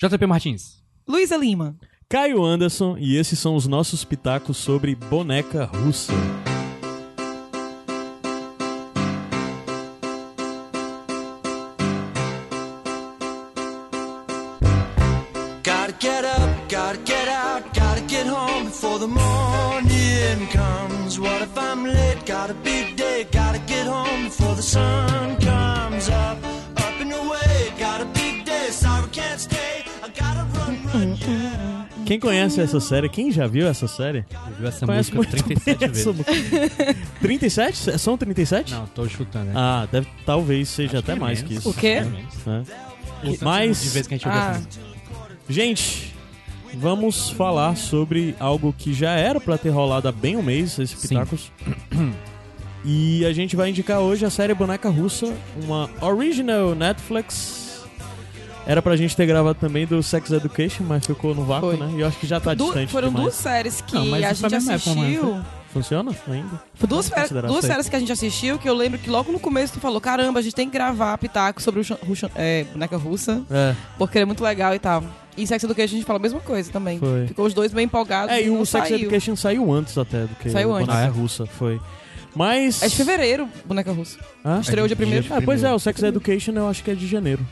JP Martins. Luísa Lima. Caio Anderson e esses são os nossos pitacos sobre boneca russa. Gotta get Quem conhece essa série? Quem já viu essa série? Viu essa Conhece música muito 37 bem vezes. essa música. 37? São 37? Não, tô chutando, né? Ah, deve, talvez seja Acho até que é mais menos. que isso. O quê? É né? Mas- De vez que a gente ouve Ah. Gente, vamos falar sobre algo que já era pra ter rolado há bem um mês, esse Sim. Pitacos. E a gente vai indicar hoje a série Boneca Russa, uma original Netflix. Era pra gente ter gravado também do Sex Education, mas ficou no vácuo, Foi. né? E eu acho que já tá du- distante foram demais. duas séries que Não, a gente época, assistiu. mano. Funciona ainda? Foi duas, duas séries que a gente assistiu que eu lembro que logo no começo tu falou: caramba, a gente tem que gravar pitaco sobre o é, boneca russa, É. porque é muito legal e tal. E Sex Education a gente falou a mesma coisa também. Foi. Ficou os dois bem empolgados É, e não o Sex saiu. Education saiu antes até do que Saiu o antes. Boneca Ah, é? Russa, foi. Mas... É de fevereiro, boneca russa. Hã? Estreou dia primeiro. Ah, pois é, o Sex Education eu acho que é de janeiro.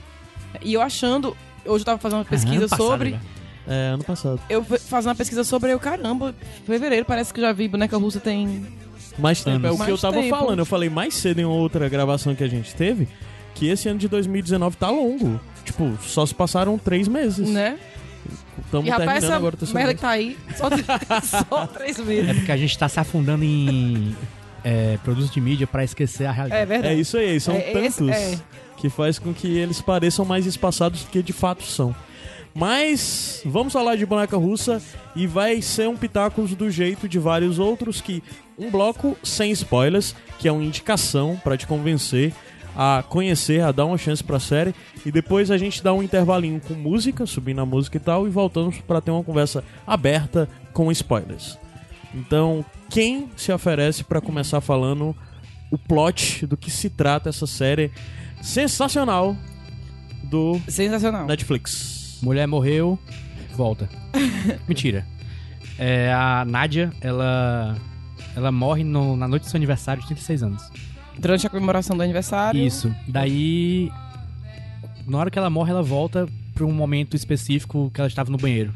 E eu achando, hoje eu tava fazendo uma pesquisa ano passado, sobre. já. É, ano passado. Eu fui fazendo uma pesquisa sobre eu, caramba, fevereiro, parece que já vi boneca russa tem. Mais tempo, é o que eu Mais tava tempo. falando. Eu falei mais cedo em outra gravação que a gente teve que esse ano de 2019 tá longo. Tipo, só se passaram três meses. Né? Estamos e rapaz, terminando essa agora o merda mês. que tá aí, só, só três meses. É porque a gente tá se afundando em é, produtos de mídia pra esquecer a realidade. É verdade. É isso aí, são É, esse- tantos é. Que faz com que eles pareçam mais espaçados do que de fato são. Mas vamos falar de boneca russa e vai ser um pitacos do jeito de vários outros que um bloco sem spoilers, que é uma indicação pra te convencer a conhecer, a dar uma chance pra série e depois a gente dá um intervalinho com música, subindo a música e tal e voltamos pra ter uma conversa aberta com spoilers. Então, quem se oferece pra começar falando o plot do que se trata essa série sensacional do Sensacional. Netflix. Mulher morreu, volta. Mentira. É, a Nádia, ela. Ela morre no- na noite do seu aniversário de 36 anos. Durante a comemoração do aniversário. Isso. Daí. Na hora que ela morre, ela volta pra um momento específico que ela estava no banheiro.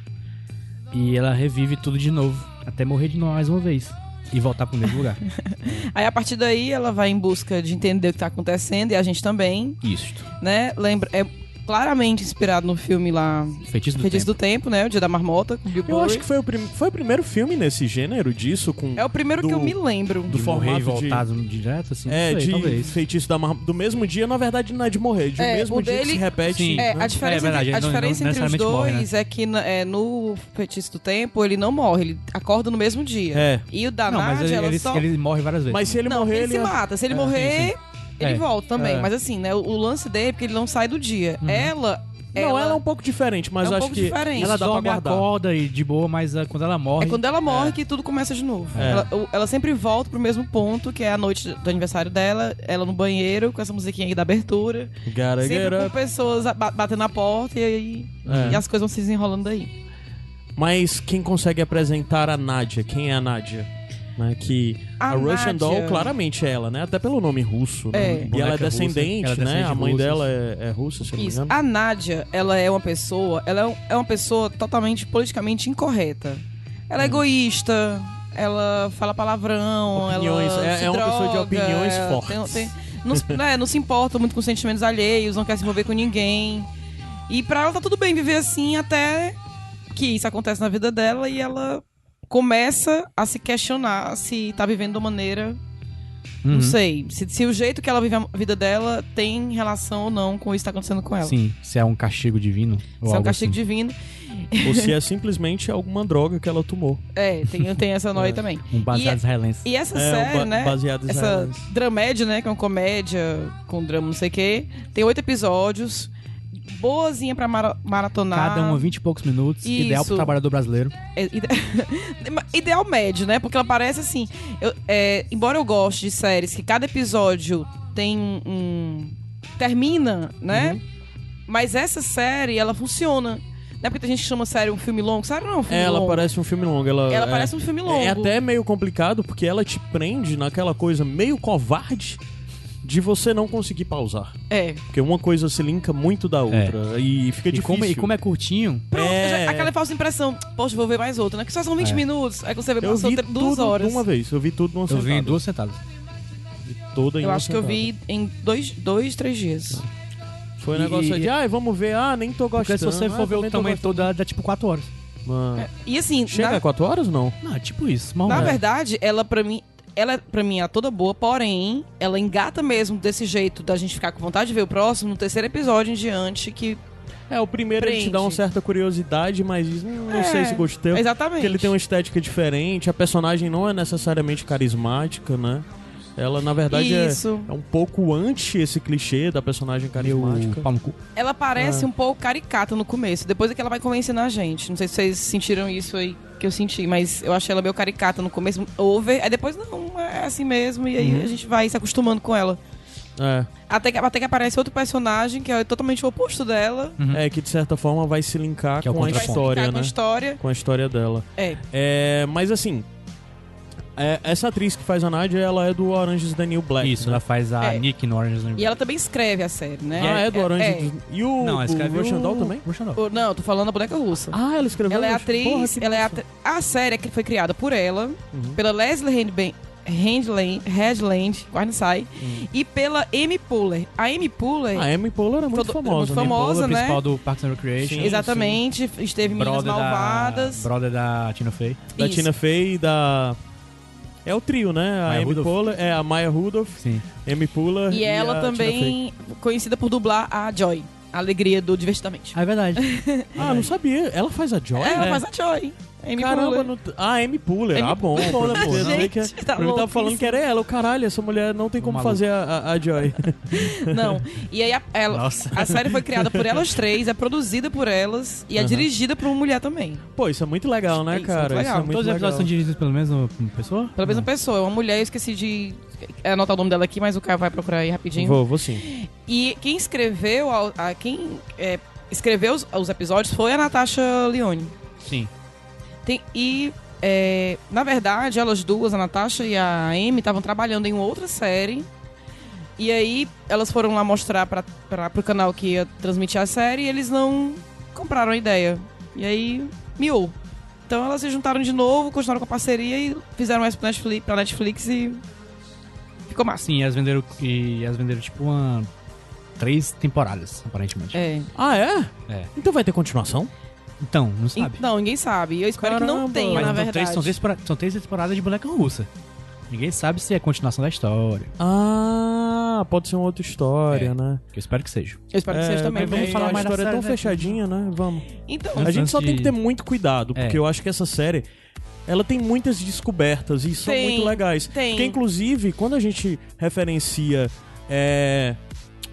E ela revive tudo de novo. Até morrer de novo mais uma vez. E voltar pro mesmo lugar. Aí a partir daí ela vai em busca de entender o que tá acontecendo e a gente também, Isto. né? Lembra, é claramente inspirado no filme lá Feitiço do Feitiço Tempo. do Tempo, né? O Dia da Marmota, com Bill Eu Murray. acho que foi o, prim- foi o primeiro filme nesse gênero disso com É o primeiro do- que eu me lembro. do De morrer formato de- voltado direto, assim. é não sei, de talvez. feitiço da mar... do mesmo dia, na verdade não é de morrer, de É, mesmo o dia que dele- se repete. Sim. É, né? a diferença, É verdade, entre, a ele não- diferença não entre os necessariamente morre, dois é que é, no Feitiço do Tempo ele não morre, ele acorda no mesmo dia. É. E o da Não, mas Nádia, ele, ela ele, só... ele morre várias vezes. Mas se ele não, morrer, ele, ele se mata. Se ele É, morrer, sim, ele É. volta também. É. Mas assim, né? O, o lance dele é porque ele não sai do dia. Uhum. Ela, Não, ela é um pouco diferente, mas É um acho pouco que diferente. ela dorme, acorda e de boa, mas ah, quando ela morre... É quando ela morre que tudo começa de novo. É. Ela, ela sempre volta pro mesmo ponto, que é a noite do aniversário dela, ela no banheiro, com essa musiquinha aí da abertura. Gotta sempre com pessoas batendo na porta e aí. É. E as coisas vão se desenrolando daí. Mas quem consegue apresentar a Nádia? Quem é a Nádia? Né, que a, A Russian Doll claramente é ela, né? Até pelo nome russo, né? É. E ela é descendente, ela é né? a mãe russa. dela é, é russa, se eu não me engano. A Nádia, ela é uma pessoa, ela é é uma pessoa totalmente politicamente incorreta. Ela é egoísta, ela fala palavrão, Hum. Opiniões, ela é- se é uma pessoa de droga, opiniões fortes. tem- não, se- né, não se importa muito com sentimentos alheios, não quer se envolver com ninguém. E pra ela tá tudo bem viver assim até que isso acontece na vida dela e ela começa a se questionar se tá vivendo de uma maneira Uhum. não sei, se, se o jeito que ela vive a vida dela tem relação ou não com isso que tá acontecendo com ela. Sim, se é um castigo divino. ou Se é um castigo assim. divino. Ou se é simplesmente alguma droga que ela tomou. É, tem, tem essa noia também. Um baseado israelense. E essa É, série, ba- né? baseado Essa dramédia, né? Que é uma comédia com drama não sei o quê. Tem oito episódios. Boazinha pra mara- maratonar. Cada um 20 e poucos minutos. Ideal pro Isso. trabalhador brasileiro. É, ide- Ideal médio, né? Porque ela parece assim. eu- é, embora eu goste de séries que cada episódio tem um. termina, né? Uhum. Mas essa série, ela funciona. Não é porque tem gente chama série um filme longo. Sério não, é um filme Ela longo. parece um filme longo. Ela, Ela é- parece um filme longo. É até meio complicado porque ela te prende naquela coisa meio covarde de você não conseguir pausar. É. Porque uma coisa se linka muito da outra e fica E difícil. como, e como é curtinho, Pronto, É. já- aquela falsa impressão. Poxa, vou ver mais outra, né? Que só são 20 É. minutos. Aí você vê, Eu passou vi duas tudo horas. de uma vez. Eu vi tudo numa eu sentada. vi em duas sentadas. Vi toda em Eu uma acho que eu sentada. vi em dois, dois três dias. Foi um E- negócio e- de, ah, vamos ver, ah, nem tô gostando. Porque se você ah, for ver o tamanho todo, dá, dá tipo 4 horas. Mano. É, E assim, Chega na, a 4 horas não? Não, é tipo isso. Mal na é. verdade, ela pra mim. Ela, pra mim, é toda boa, porém, ela engata mesmo desse jeito da gente ficar com vontade de ver o próximo no terceiro episódio em diante, que. É, o primeiro ele te dá uma certa curiosidade, mas hum, não É, sei se gostei. Exatamente. Porque ele tem uma estética diferente, a personagem não é necessariamente carismática, né? Ela, na verdade, é, é um pouco anti esse clichê da personagem Meu carismática. cu. Ela parece Ah. um pouco caricata no começo, depois é que ela vai convencendo a gente. Não sei se vocês sentiram isso aí que eu senti, mas eu achei ela meio caricata no começo, over, aí depois não, é assim mesmo, e aí Uhum. a gente vai se acostumando com ela. É, Até que, até que aparece outro personagem que é totalmente o oposto dela. Uhum. é que de certa forma vai se linkar Que é com a Vai se contraponto. história, ficar com né? a história. Com a história dela. É. É, mas assim, é, essa atriz que faz a Nadia, ela é do Orange is the New Black. Isso, né? ela faz a É. Nick no Orange is the New E ela também escreve a série, né? Ah, é do Orange É, is E o, Não, ela escreve o... Doll também? Doll. o- Não, eu tô falando da boneca russa. Ah, ela escreveu. ela é Porra, atriz, que ela é massa. atri- A série que foi criada por ela, Uhum. pela Leslie Handban- Handland, Headland, quase não sai, e pela Amy Poehler. A Amy Poehler, A Amy Poehler é muito Todo- famosa. muito né? famosa, né? principal do Parks and Recreation. Sim. exatamente, esteve em Meninas Malvadas. Da, brother da Tina Fey. Da Isso. Tina Fey e da... É o trio, né? A Maya Amy Rudolph. Poehler, é a Maya Rudolph, Sim. Amy Poehler E ela a Tina Fey. também conhecida por dublar a Joy, a alegria do Divertidamente. Ah, é verdade. Ah, não sabia. Ela faz a Joy? É, ela É. faz a Joy. Amy Caramba, não... ah, Amy Poehler. Amy ah, bom. Poehler, Pô, eu sabia que- gente, tá mim tava falando que era ela. O caralho, essa mulher não tem como Maluco. fazer a, a, a Joy. Não. E aí a, ela- a série foi criada por elas três, é produzida por elas e é dirigida por uma mulher também. Pô, isso é muito legal, né, Isso, cara? muito legal. Isso é muito Todos os episódios são dirigidos pelo mesmo pessoa? Pela mesma pessoa, é uma mulher, eu esqueci de anotar o nome dela aqui, mas o cara vai procurar aí rapidinho. Vou, vou sim. E quem escreveu, a, a- quem é, escreveu os, os episódios foi a Natasha Leone. Sim. Tem- e, é, na verdade, elas duas, a Natasha e a Amy, estavam trabalhando em outra série. E aí, elas foram lá mostrar para pro canal que ia transmitir a série e eles não compraram a ideia. E aí, miou. Então elas se juntaram de novo, continuaram com a parceria e fizeram essa pra Netflix, pra Netflix e ficou massa. Sim, elas venderam, e elas venderam tipo uma... Três temporadas, aparentemente. É. Ah, é? É. Então vai ter continuação? Então, não sabe. Não, ninguém sabe. Eu espero que não Caramba. tenha, Mas na são verdade. três, são, três, são três temporadas de boneca russa. Ninguém sabe se é continuação da história. Ah, pode ser uma outra história, É. né? Eu espero que seja. Eu espero que seja também. vamos porque- falar a mais da história é tão né? fechadinha, né? Vamos. Então, A gente só tem de- que ter muito cuidado, É. porque eu acho que essa série ela tem muitas descobertas e são Tem, muito legais. tem. Porque, inclusive, quando a gente referencia é,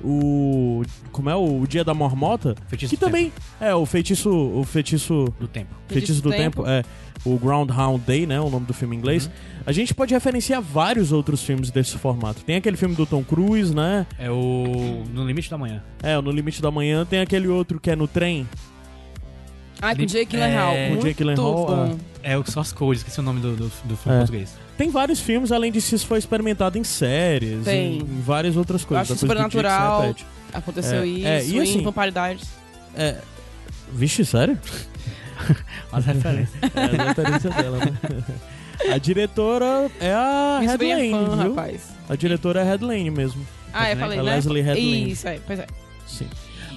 o. Como é? O Dia da Marmota, Feitiço que do também é o feitiço. O feitiço. Do tempo. Feitiço do Tempo, é o Groundhound Day, né? O nome do filme em inglês. Uhum. A gente pode referenciar vários outros filmes desse formato. Tem aquele filme do Tom Cruise, né? É o... No Limite da Manhã. É, o No Limite da Manhã. Tem aquele outro que é no trem. Ai, com Li- Jake Gyllenhaal. É, com muito Jake Gyllenhaal, bom. É o Source Code, esqueci o nome do, do, do filme É. português. Tem vários filmes, além disso, isso foi experimentado em séries, Tem. em, em várias outras Eu coisas. acho Jake se Supernatural. Aconteceu É, isso. é, e assim- em Vamparidades. É... Vixe, sério? As referências. É a referência dela, né? A diretora é a Minha é Headlane, fã, viu? rapaz. A diretora é a Headlane mesmo. Ah, eu falei, A né? Leslie Headland. Isso, é, pois é. Sim.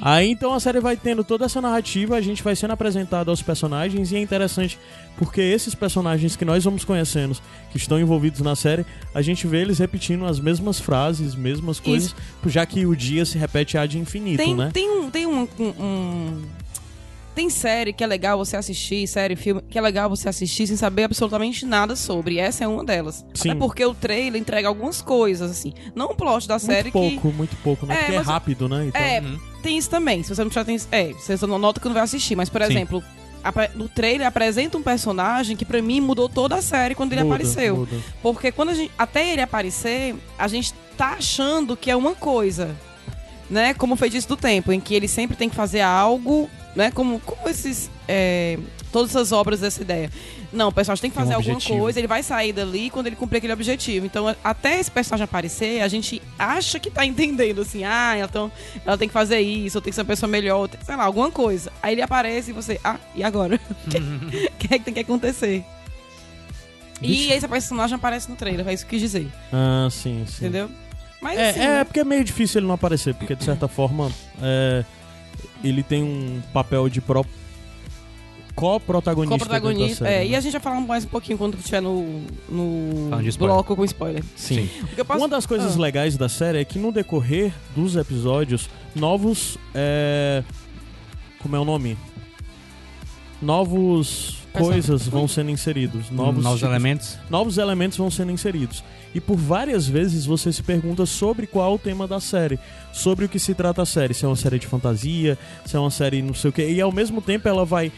Aí então a série vai tendo toda essa narrativa, a gente vai sendo apresentado aos personagens e é interessante porque esses personagens que nós vamos conhecendo, que estão envolvidos na série, a gente vê eles repetindo as mesmas frases, mesmas coisas, já que o dia se repete ad infinito, Tem, né? tem um. Tem um- um- Tem série que é legal você assistir, série, filme, que é legal você assistir sem saber absolutamente nada sobre. Essa é uma delas. Sim. Até porque o trailer entrega algumas coisas, assim. Não o plot da série muito que. pouco, muito pouco, né? É, porque é rápido, né? Então, É, Uhum. tem isso também. Se você não prestar atenção. É, você só nota que não vai assistir. Mas, por Sim. exemplo, no trailer apresenta um personagem que pra mim mudou toda a série quando ele muda, apareceu. muda. Porque quando a gente. Até ele aparecer, a gente tá achando que é uma coisa. Né? Como o feitiço do tempo, em que ele sempre tem que fazer algo né? Como, como esses. é, todas essas obras dessa ideia. Não, o personagem tem que Tem um fazer alguma objetivo. coisa, ele vai sair dali quando ele cumprir aquele objetivo. Então, até esse personagem aparecer, a gente acha que tá entendendo, assim, ah, ela, tão- ela tem que fazer isso, ou tem que ser uma pessoa melhor, tem- sei lá, alguma coisa. Aí ele aparece e você, ah, e agora? O que, que é que tem que acontecer? E esse personagem aparece no trailer, é isso que eu quis dizer, Ah, sim, sim. entendeu? Mas É, assim, é né? porque é meio difícil ele não aparecer, porque de certa forma é, ele tem um papel de pro... co-protagonista. Co-protagonista. É, né? e a gente vai falar mais um pouquinho quando estiver no, no bloco com spoiler. Sim. Eu posso- Uma das coisas Ah. legais da série é que no decorrer dos episódios, novos. é, Como é o nome? Novos coisas vão sendo inseridos. Novos, Novos tipos- elementos. novos elementos vão sendo inseridos. E por várias vezes você se pergunta sobre qual é o tema da série, sobre o que se trata a série, se é uma série de fantasia, se é uma série não sei o que. E ao mesmo tempo ela vai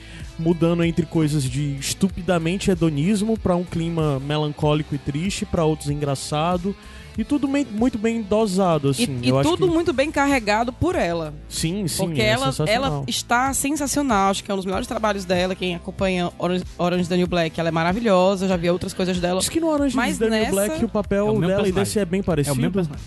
mudando entre coisas de estupidamente hedonismo pra um clima melancólico e triste, pra outros engraçado. E tudo bem- muito bem dosado, E, assim. e Eu acho tudo que... muito bem carregado por ela. Sim, sim, porque é ela, sensacional. ela está sensacional. Acho que é um dos melhores trabalhos dela. Quem acompanha Orange, Orange Daniel Black, ela é maravilhosa. Eu já vi outras coisas dela. Diz que no Orange Mas New nessa- Black o papel É o dela e desse é bem É parecido. o mesmo personagem.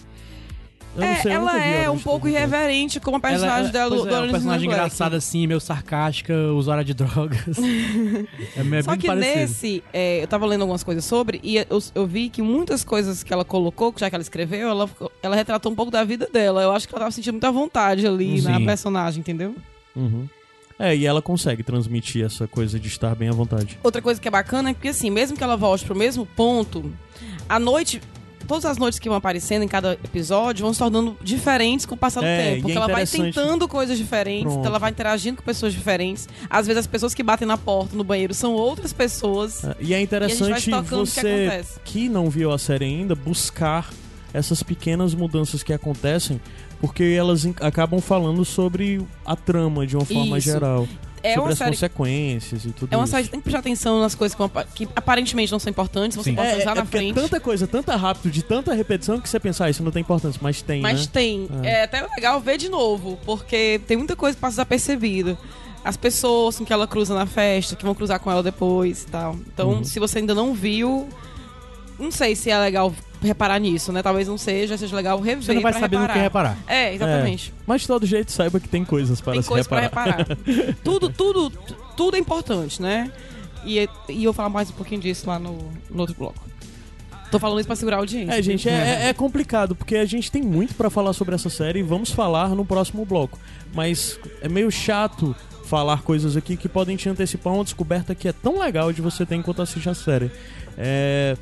É, sei, eu ela é um pouco irreverente como a personagem Ela- dela do, pois do é, é um the personagem engraçado assim, meio sarcástica, usuária de drogas. é meio Só bem que parecido. nesse, é, eu tava lendo algumas coisas sobre, e eu, eu vi que muitas coisas que ela colocou, já que ela escreveu, ela, ela retratou um pouco da vida dela. Eu acho que ela tava sentindo muita vontade ali na Sim. personagem, entendeu? Uhum. É, e ela consegue transmitir essa coisa de estar bem à vontade. Outra coisa que é bacana é que, assim, mesmo que ela volte pro mesmo ponto, a noite. Todas as noites que vão aparecendo em cada episódio vão se tornando diferentes com o passar do É, tempo. e Porque é ela vai tentando coisas diferentes, Pronto. então ela vai interagindo com pessoas diferentes. Às vezes as pessoas que batem na porta, no banheiro, são outras pessoas. É, E é E interessante que você acontece. que não viu a série ainda buscar essas pequenas mudanças que acontecem, porque elas acabam falando sobre a trama de uma forma Isso. geral, É sobre uma as série consequências e tudo É uma isso. série que tem que prestar atenção nas coisas que, que aparentemente não são importantes, você Sim. pode É, usar é na porque é frente. tanta coisa, tanta rápido, de tanta repetição que você pensa, ah, isso não tem importância, mas tem, Mas né? tem. É. É. até legal ver de novo, porque tem muita coisa que passa desapercebida. As pessoas com que ela cruza na festa, que vão cruzar com ela depois e tal. Então, Uhum. se você ainda não viu, não sei se é legal reparar nisso, né? Talvez não seja, seja legal rever Você não vai saber no que reparar. É, exatamente. Mas de todo jeito, saiba que tem coisas para Tem se coisa pra reparar. reparar. tudo, tudo, tu- tudo é importante, né? E, e eu vou falar mais um pouquinho disso lá no, no outro bloco. Tô falando isso pra segurar a audiência. É, gente, é, é- é complicado, porque a gente tem muito pra falar sobre essa série e vamos falar no próximo bloco. Mas é meio chato falar coisas aqui que podem te antecipar uma descoberta que é tão legal de você ter enquanto assiste a série. É,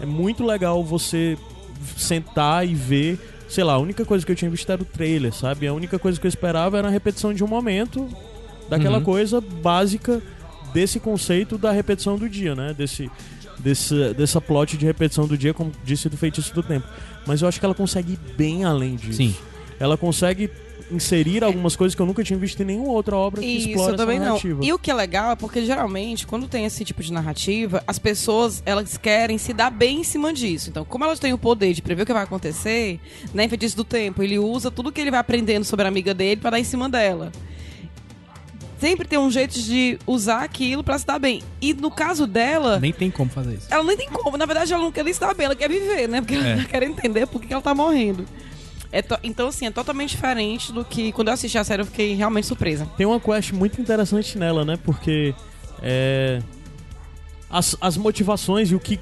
é muito legal você sentar e ver. Sei lá, a única coisa que eu tinha visto era o trailer, sabe? A única coisa que eu esperava era a repetição de um momento daquela Uhum. coisa básica desse conceito da repetição do dia, né? Desse, desse, dessa plot de repetição do dia, como disse do feitiço do tempo. Mas eu acho que ela consegue ir bem além disso. Sim. Ela consegue inserir algumas coisas que eu nunca tinha visto em nenhuma outra obra que Isso, explora também essa não. narrativa. E o que é legal é porque geralmente, quando tem esse tipo de narrativa, as pessoas elas querem se dar bem em cima disso. Então, como elas têm o poder de prever o que vai acontecer, né, em feitiço do tempo, ele usa tudo que ele vai aprendendo sobre a amiga dele pra dar em cima dela. Sempre tem um jeito de usar aquilo pra se dar bem. E no caso dela, Nem tem como fazer isso. ela nem tem como. Na verdade, ela não quer nem se dar bem, ela quer viver, né? Porque É. ela quer entender por que que ela tá morrendo. É to- Então, assim, é totalmente diferente do que quando eu assisti a série eu fiquei realmente surpresa. Tem uma quest muito interessante nela, né? Porque é, as, as motivações e o que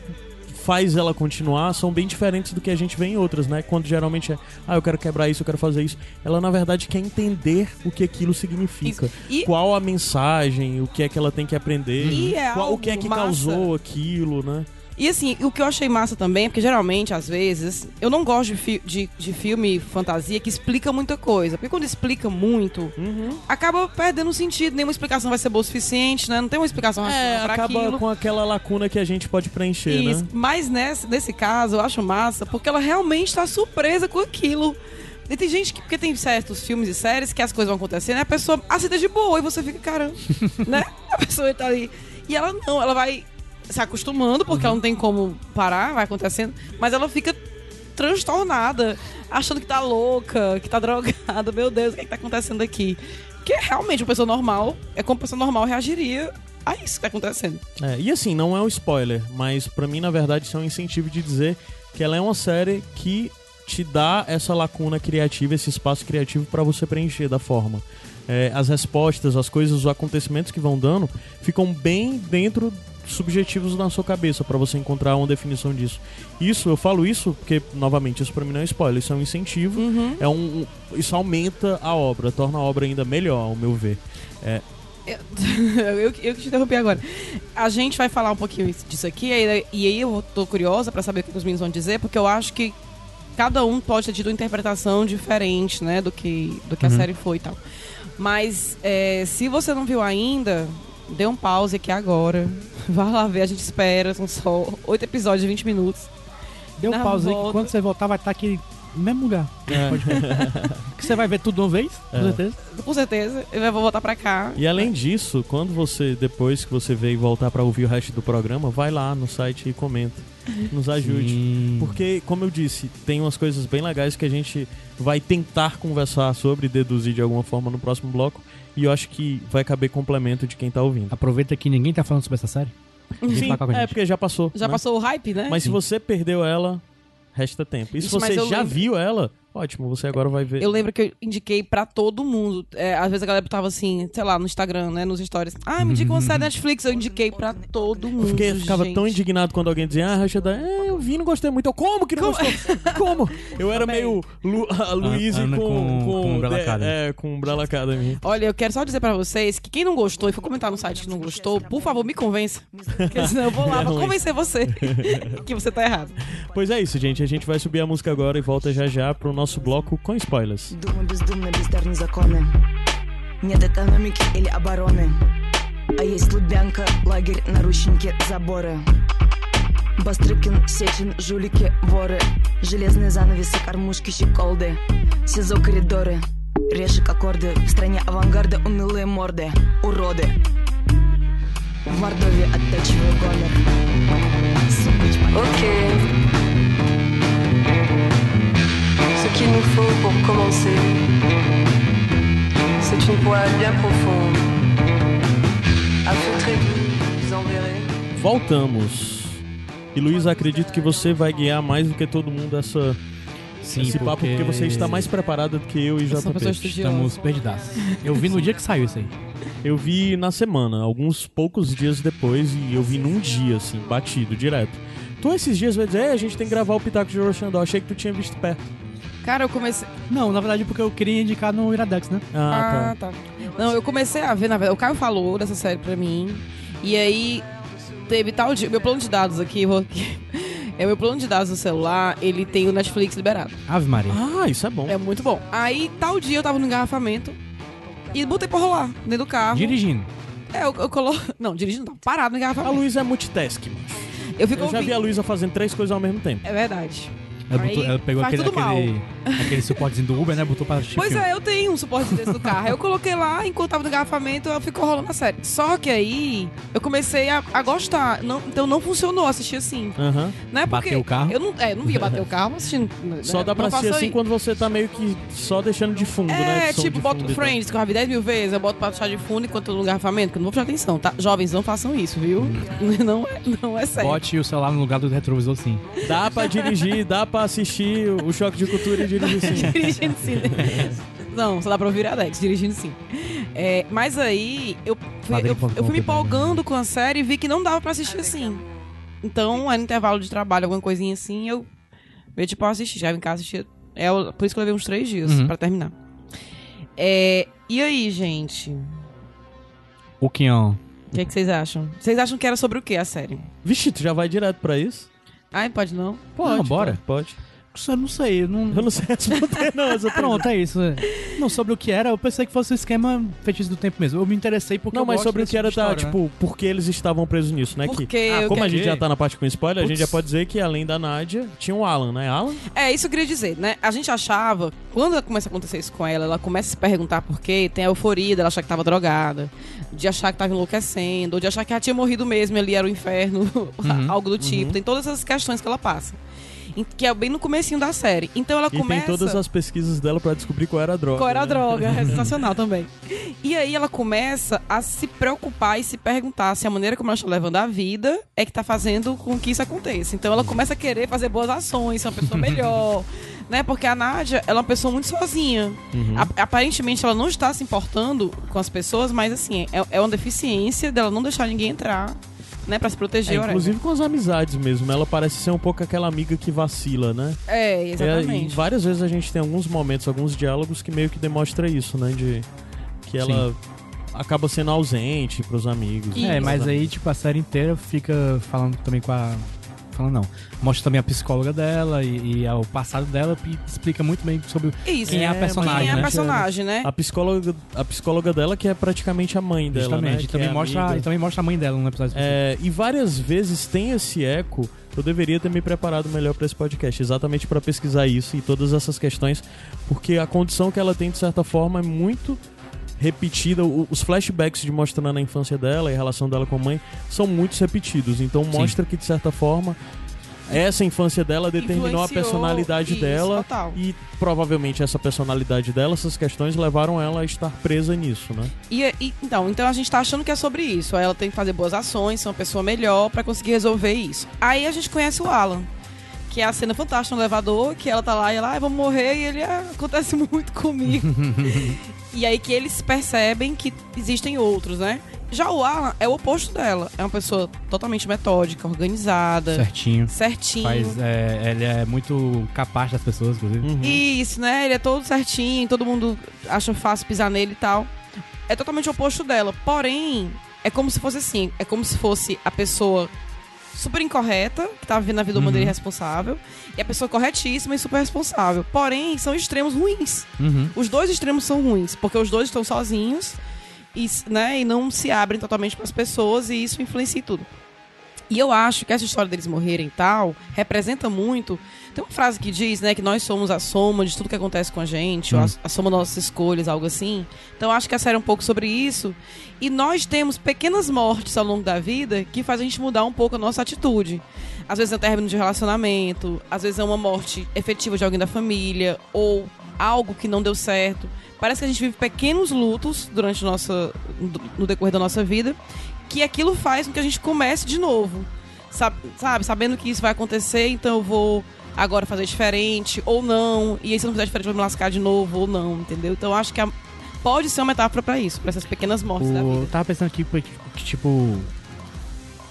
faz ela continuar são bem diferentes do que a gente vê em outras, né? Quando geralmente é, ah, eu quero quebrar isso, eu quero fazer isso. Ela, na verdade, quer entender o que aquilo significa. E- Qual a mensagem, o que é que ela tem que aprender. E é qual, o que é que massa. causou aquilo, né? E assim, o que eu achei massa também, porque geralmente, às vezes, eu não gosto de, fi- de, de filme fantasia que explica muita coisa. Porque quando explica muito, Uhum. acaba perdendo sentido. Nenhuma explicação vai ser boa o suficiente, né? Não tem uma explicação É, racional pra acaba aquilo. com aquela lacuna que a gente pode preencher, Isso. né? Mas nesse, nesse caso, eu acho massa, porque ela realmente tá surpresa com aquilo. E tem gente que, porque tem certos filmes e séries que as coisas vão acontecendo, e a pessoa aceita de boa e você fica, caramba, né? A pessoa tá ali. E ela não, ela vai se acostumando, porque ela não tem como parar, vai acontecendo, mas ela fica transtornada, achando que tá louca, que tá drogada, meu Deus, o que, é que tá acontecendo aqui? que realmente uma pessoa normal, é como uma pessoa normal reagiria a isso que tá acontecendo. É, e assim, não é um spoiler, mas pra mim, na verdade, isso é um incentivo de dizer que ela é uma série que te dá essa lacuna criativa, esse espaço criativo pra você preencher da forma. É, as respostas, as coisas, os acontecimentos que vão dando ficam bem dentro subjetivos na sua cabeça pra você encontrar uma definição disso. Isso, eu falo isso porque, novamente, isso pra mim não é spoiler, isso é um incentivo, é um, isso aumenta a obra, torna a obra ainda melhor, ao meu ver. Eu, eu, eu que te interrompi agora. A gente vai falar um pouquinho disso aqui, e aí, e eu tô curiosa pra saber o que os meninos vão dizer, porque eu acho que cada um pode ter tido uma interpretação diferente, né, do que, do que a série foi e tal. Mas é, se você não viu ainda, dê um pause aqui agora. Vá lá ver, a gente espera. São só oito episódios de 20 minutos. Deu Na pausa aí que volta. quando você voltar vai estar aqui no mesmo lugar. Ver. que você vai ver tudo de uma vez, com É. certeza. Com certeza, eu vou voltar pra cá. E além disso, quando você, depois que você veio voltar pra ouvir o resto do programa, vai lá no site e comenta. Nos ajude. Sim. Porque, como eu disse, tem umas coisas bem legais que a gente vai tentar conversar sobre e deduzir de alguma forma no próximo bloco. E eu acho que vai caber complemento de quem tá ouvindo. Aproveita que ninguém tá falando sobre essa série. Sim, a é porque já passou. Já né? passou o hype, né? Mas se você perdeu ela, resta tempo. E se você já lembro- viu ela, ótimo, você agora vai ver. Eu lembro que eu indiquei pra todo mundo. É, às vezes a galera botava assim, sei lá, no Instagram, né? Nos stories. Ah, me indica uma série Netflix. Eu indiquei pra todo mundo. Eu fiquei, eu ficava gente. tão indignado quando alguém dizia, ah, Rachel, é, eu vi, não gostei muito. Eu, como que não gostou? Como? Eu era Também. meio Lu, a Luiz Ana com, com- com Umbrella de- Academy. É, com Umbrella Academy. Olha, eu quero só dizer pra vocês que quem não gostou e for comentar no site que não gostou, por favor, me convença. Porque senão eu vou lá É pra ruim. convencer você que você tá errado. Pois é isso, gente. A gente vai subir a música agora e volta já já pro nosso bloco com spoilers. Думаю бездумно, бездарны законы Нет экономики или обороны А есть Лубянка, лагерь, наручники, заборы Бастрыкин, Сечин, жулики, воры Железные занавесы, кормушки, щеколды СИЗО, коридоры, решек, аккорды В стране авангарда унылые морды, уроды В Мордовии оттачиваю гомер Ok. Ce qu'il nous faut pour commencer, c'est une poêle bien profonde. À feu très doux, vous enverrez. Voltamos. E Luiz, acredito que você vai guiar mais do que todo mundo essa, Sim, esse papo, porque você está mais preparada do que eu e JP. Estamos perdidaços. Eu vi no dia que saiu isso aí. Eu vi na semana, alguns poucos dias depois, e eu vi num dia, assim, batido, direto. Tu esses dias vai dizer, é, a gente tem que gravar o Pitaco de Rochandol. Achei que tu tinha visto perto. Cara, eu comecei. Não, na verdade porque eu queria indicar no Iradex, né? Ah, Ah, tá. Não, eu comecei a ver, na verdade. O Caio falou dessa série pra mim. E aí teve tal dia. Meu plano de dados aqui, vou aqui. É meu plano de dados no celular, ele tem o Netflix liberado. Ave Maria. Ah, isso é bom. É muito bom. Aí, tal dia eu tava no engarrafamento e botei pra rolar dentro do carro. Dirigindo. É, eu, eu colo... Não, dirigindo não, parado no A engarrafamento. Luísa é multitask, macho. Eu fico Eu já vi a ouvindo. Luísa fazendo três coisas ao mesmo tempo. É verdade. Ela, Aí botou- ela pegou faz aquele, tudo mal. aquele, aquele suportezinho do Uber, né? Botou pra assistir Pois filme. é, eu tenho um suporte desse no carro. Eu coloquei lá, enquanto tava no engarrafamento, eu ficou rolando a série. Só que aí eu comecei a, a gostar. Não, então não funcionou assistir assim. Aham. Né? Porque Bateu o carro? Eu não, é, não ia bater o carro assistindo. né? Só dá pra Não assistir faço assim aí. quando você tá meio que só deixando de fundo, né? É, Som tipo, de boto fundo e tal. Friends, que eu já vi 10 mil vezes, eu boto pra deixar de fundo enquanto eu tô no engarrafamento, que eu não vou prestar atenção, tá? Jovens, não façam isso, viu? Não é, não é sério. Bote o celular no lugar do retrovisor, sim. Dá pra dirigir, dá pra assistir o choque de cultura e dirigir sim. dirigindo sim. Não, só dá pra ouvir Alex, dirigindo sim. É, mas aí, eu fui, eu, eu fui me empolgando com a série e vi que não dava pra assistir assim. Então, era intervalo de trabalho, alguma coisinha assim, eu veio tipo, eu assisti, chegava em casa assistia. É, o- por isso que eu levei uns três dias Uhum. pra terminar. É, e aí, gente? O Kion. O que, é que vocês acham? Vocês acham que era sobre o que a série? Vixe, tu já vai direto pra isso? Ai, pode não? Pode, Não, bora. Pode. Eu não sei, eu não... Eu não sei responder, não. Essa Pronto, é isso. é. Não, sobre o que era, eu pensei que fosse o esquema feitiço do tempo mesmo. Eu me interessei porque Não, eu mas gosto sobre o que era, tipo tá, história, né? tipo, porque eles estavam presos nisso, né? Porque que, eu como a gente já tá na parte com spoiler, a gente já pode dizer que além da Nádia, tinha o Alan, né? Alan? É, isso que eu queria dizer, né? A gente achava, quando começa a acontecer isso com ela, ela começa a se perguntar por quê, tem a euforia dela achar que tava drogada, de achar que tava enlouquecendo, ou de achar que ela tinha morrido mesmo e ali era o inferno, algo do tipo. Tem todas essas questões que ela passa. Que é bem no comecinho da série. Então ela E começa... tem todas as pesquisas dela pra descobrir qual era a droga. Qual era a né? droga? É sensacional também. E aí ela começa a se preocupar e se perguntar se a maneira como ela está levando a vida é que tá fazendo com que isso aconteça. Então ela começa a querer fazer boas ações, ser uma pessoa melhor. Né? Porque a Nádia ela é uma pessoa muito sozinha. Uhum. Aparentemente ela não está se importando com as pessoas, mas assim, é, é uma deficiência dela não deixar ninguém entrar, né? Pra se proteger. É, inclusive com as amizades mesmo. Ela parece ser um pouco aquela amiga que vacila, né? É, É, e exatamente. várias vezes a gente tem alguns momentos, alguns diálogos que meio que demonstra isso, né? De que ela acaba sendo ausente pros amigos. É, mas aí, tipo, a série inteira fica falando também com a. Falando não. Mostra também a psicóloga dela e, e o passado dela e explica muito bem sobre Isso. quem é, a É, personagem, Quem é a né? personagem, né? A psicóloga, a psicóloga dela que é praticamente a mãe dela, Justamente. né? E também, é mostra, e também mostra a mãe dela num episódio. É, e várias vezes tem esse eco. Eu deveria ter me preparado melhor para esse podcast, exatamente para pesquisar isso e todas essas questões, porque a condição que ela tem, de certa forma, é muito repetida. O- Os flashbacks de mostrando a infância dela e a relação dela com a mãe são muitos repetidos. Então mostra que, de certa forma, essa infância dela determinou a personalidade isso, dela. total. E provavelmente essa personalidade dela, essas questões levaram ela a estar presa nisso, né? E, e- então, então a gente tá achando que é sobre isso. Aí ela tem que fazer boas ações, ser uma pessoa melhor pra conseguir resolver isso. Aí a gente conhece o Alan, que é a cena fantástica no elevador, que ela tá lá e ela, ah, vamos morrer, e ele "Ah, acontece muito comigo. e aí que eles percebem que existem outros, né? Já o Alan é o oposto dela. É uma pessoa totalmente metódica, organizada, Certinho. certinho. Faz, é, ele é muito capaz das pessoas, inclusive. Uhum. Isso, né? Ele é todo certinho, todo mundo acha fácil pisar nele e tal. É totalmente o oposto dela. Porém, é como se fosse assim: é como se fosse a pessoa super incorreta, que tá vivendo a vida de uma Uhum. maneira irresponsável, e a pessoa corretíssima e super responsável. Porém, são extremos ruins. Uhum. Os dois extremos são ruins, porque os dois estão sozinhos e, né, e não se abrem totalmente para as pessoas, e isso influencia em tudo. E eu acho que essa história deles morrerem e tal representa muito. Tem uma frase que diz, né, que nós somos a soma de tudo que acontece com a gente, ou a, a soma das nossas escolhas, algo assim. Então acho que a série é um pouco sobre isso. E nós temos pequenas mortes ao longo da vida que faz a gente mudar um pouco a nossa atitude. Às vezes é um término de relacionamento, às vezes é uma morte efetiva de alguém da família, ou algo que não deu certo. Parece que a gente vive pequenos lutos durante nossa, no decorrer da nossa vida, que aquilo faz com que a gente comece de novo. Sabe, sabe? Sabendo que isso vai acontecer, então eu vou agora fazer diferente, ou não. E aí, se eu não fizer diferente, eu vou me lascar de novo, ou não, entendeu? Então eu acho que a- pode ser uma metáfora pra isso, pra essas pequenas mortes da O, vida. eu tava pensando aqui que, que, tipo.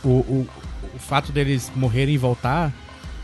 O, o, o fato deles morrerem e voltar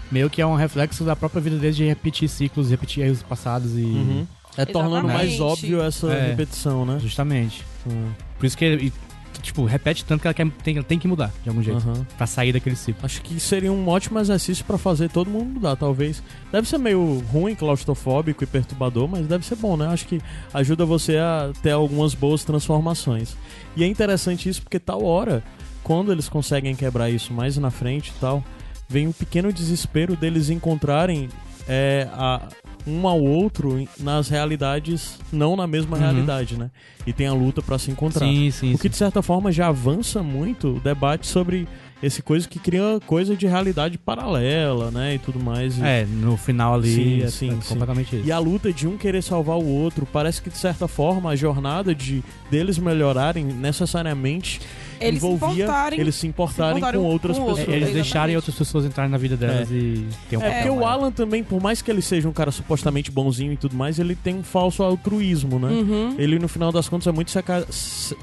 meio que é um reflexo da própria vida deles de repetir ciclos, repetir erros passados e. Uhum. É tornando mais Exatamente. óbvio essa É. repetição, né? Justamente. Hum. Por isso que ele, tipo, repete tanto que ela quer, tem, tem que mudar de algum jeito. Aham. Pra sair daquele ciclo. Acho que seria um ótimo exercício pra fazer todo mundo mudar, talvez. Deve ser meio ruim, claustrofóbico e perturbador, mas deve ser bom, né? Acho que ajuda você a ter algumas boas transformações. E é interessante isso porque tal hora, quando eles conseguem quebrar isso mais na frente e tal, vem um pequeno desespero deles encontrarem é, a- um ao outro nas realidades, não na mesma Uhum. realidade, né? E tem a luta pra se encontrar. Sim, sim. O que de certa forma já avança muito o debate sobre esse coisa que cria coisa de realidade paralela, né? E tudo mais. E, É, no final ali Sim, é, sim, é sim. completamente isso. e a luta de um querer salvar o outro, parece que de certa forma a jornada de deles melhorarem necessariamente Eles se envolvia importarem- eles se importarem, se importarem com outras com pessoas. É, eles deixarem outras pessoas entrarem na vida delas e ter um É papel porque o. Alan também, por mais que ele seja um cara supostamente bonzinho e tudo mais, ele tem um falso altruísmo, né? Uhum. Ele, no final das contas, é muito seca-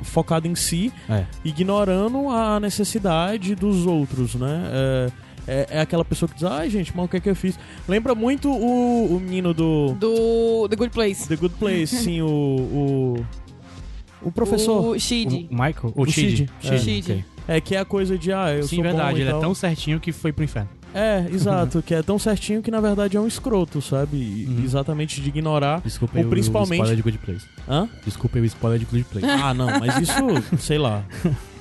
focado em si, É. ignorando a necessidade dos outros, né? É, é, é aquela pessoa que diz, ai gente, mas o que é que eu fiz? Lembra muito o, o menino do Do The Good Place. The Good Place, sim, o. O, o professor. O Shid. O Michael? O, O. Chid, é. É que é a coisa de, ah, eu Sim, sou verdade. bom e Ele tal. é tão certinho que foi pro inferno. É, exato, que é tão certinho que na verdade é um escroto, sabe? Uhum. Exatamente de ignorar. Desculpa Ou aí o- principalmente- o spoiler de Good Place. Hã? Desculpa aí o spoiler de Good Place. Ah, não, mas isso, sei lá.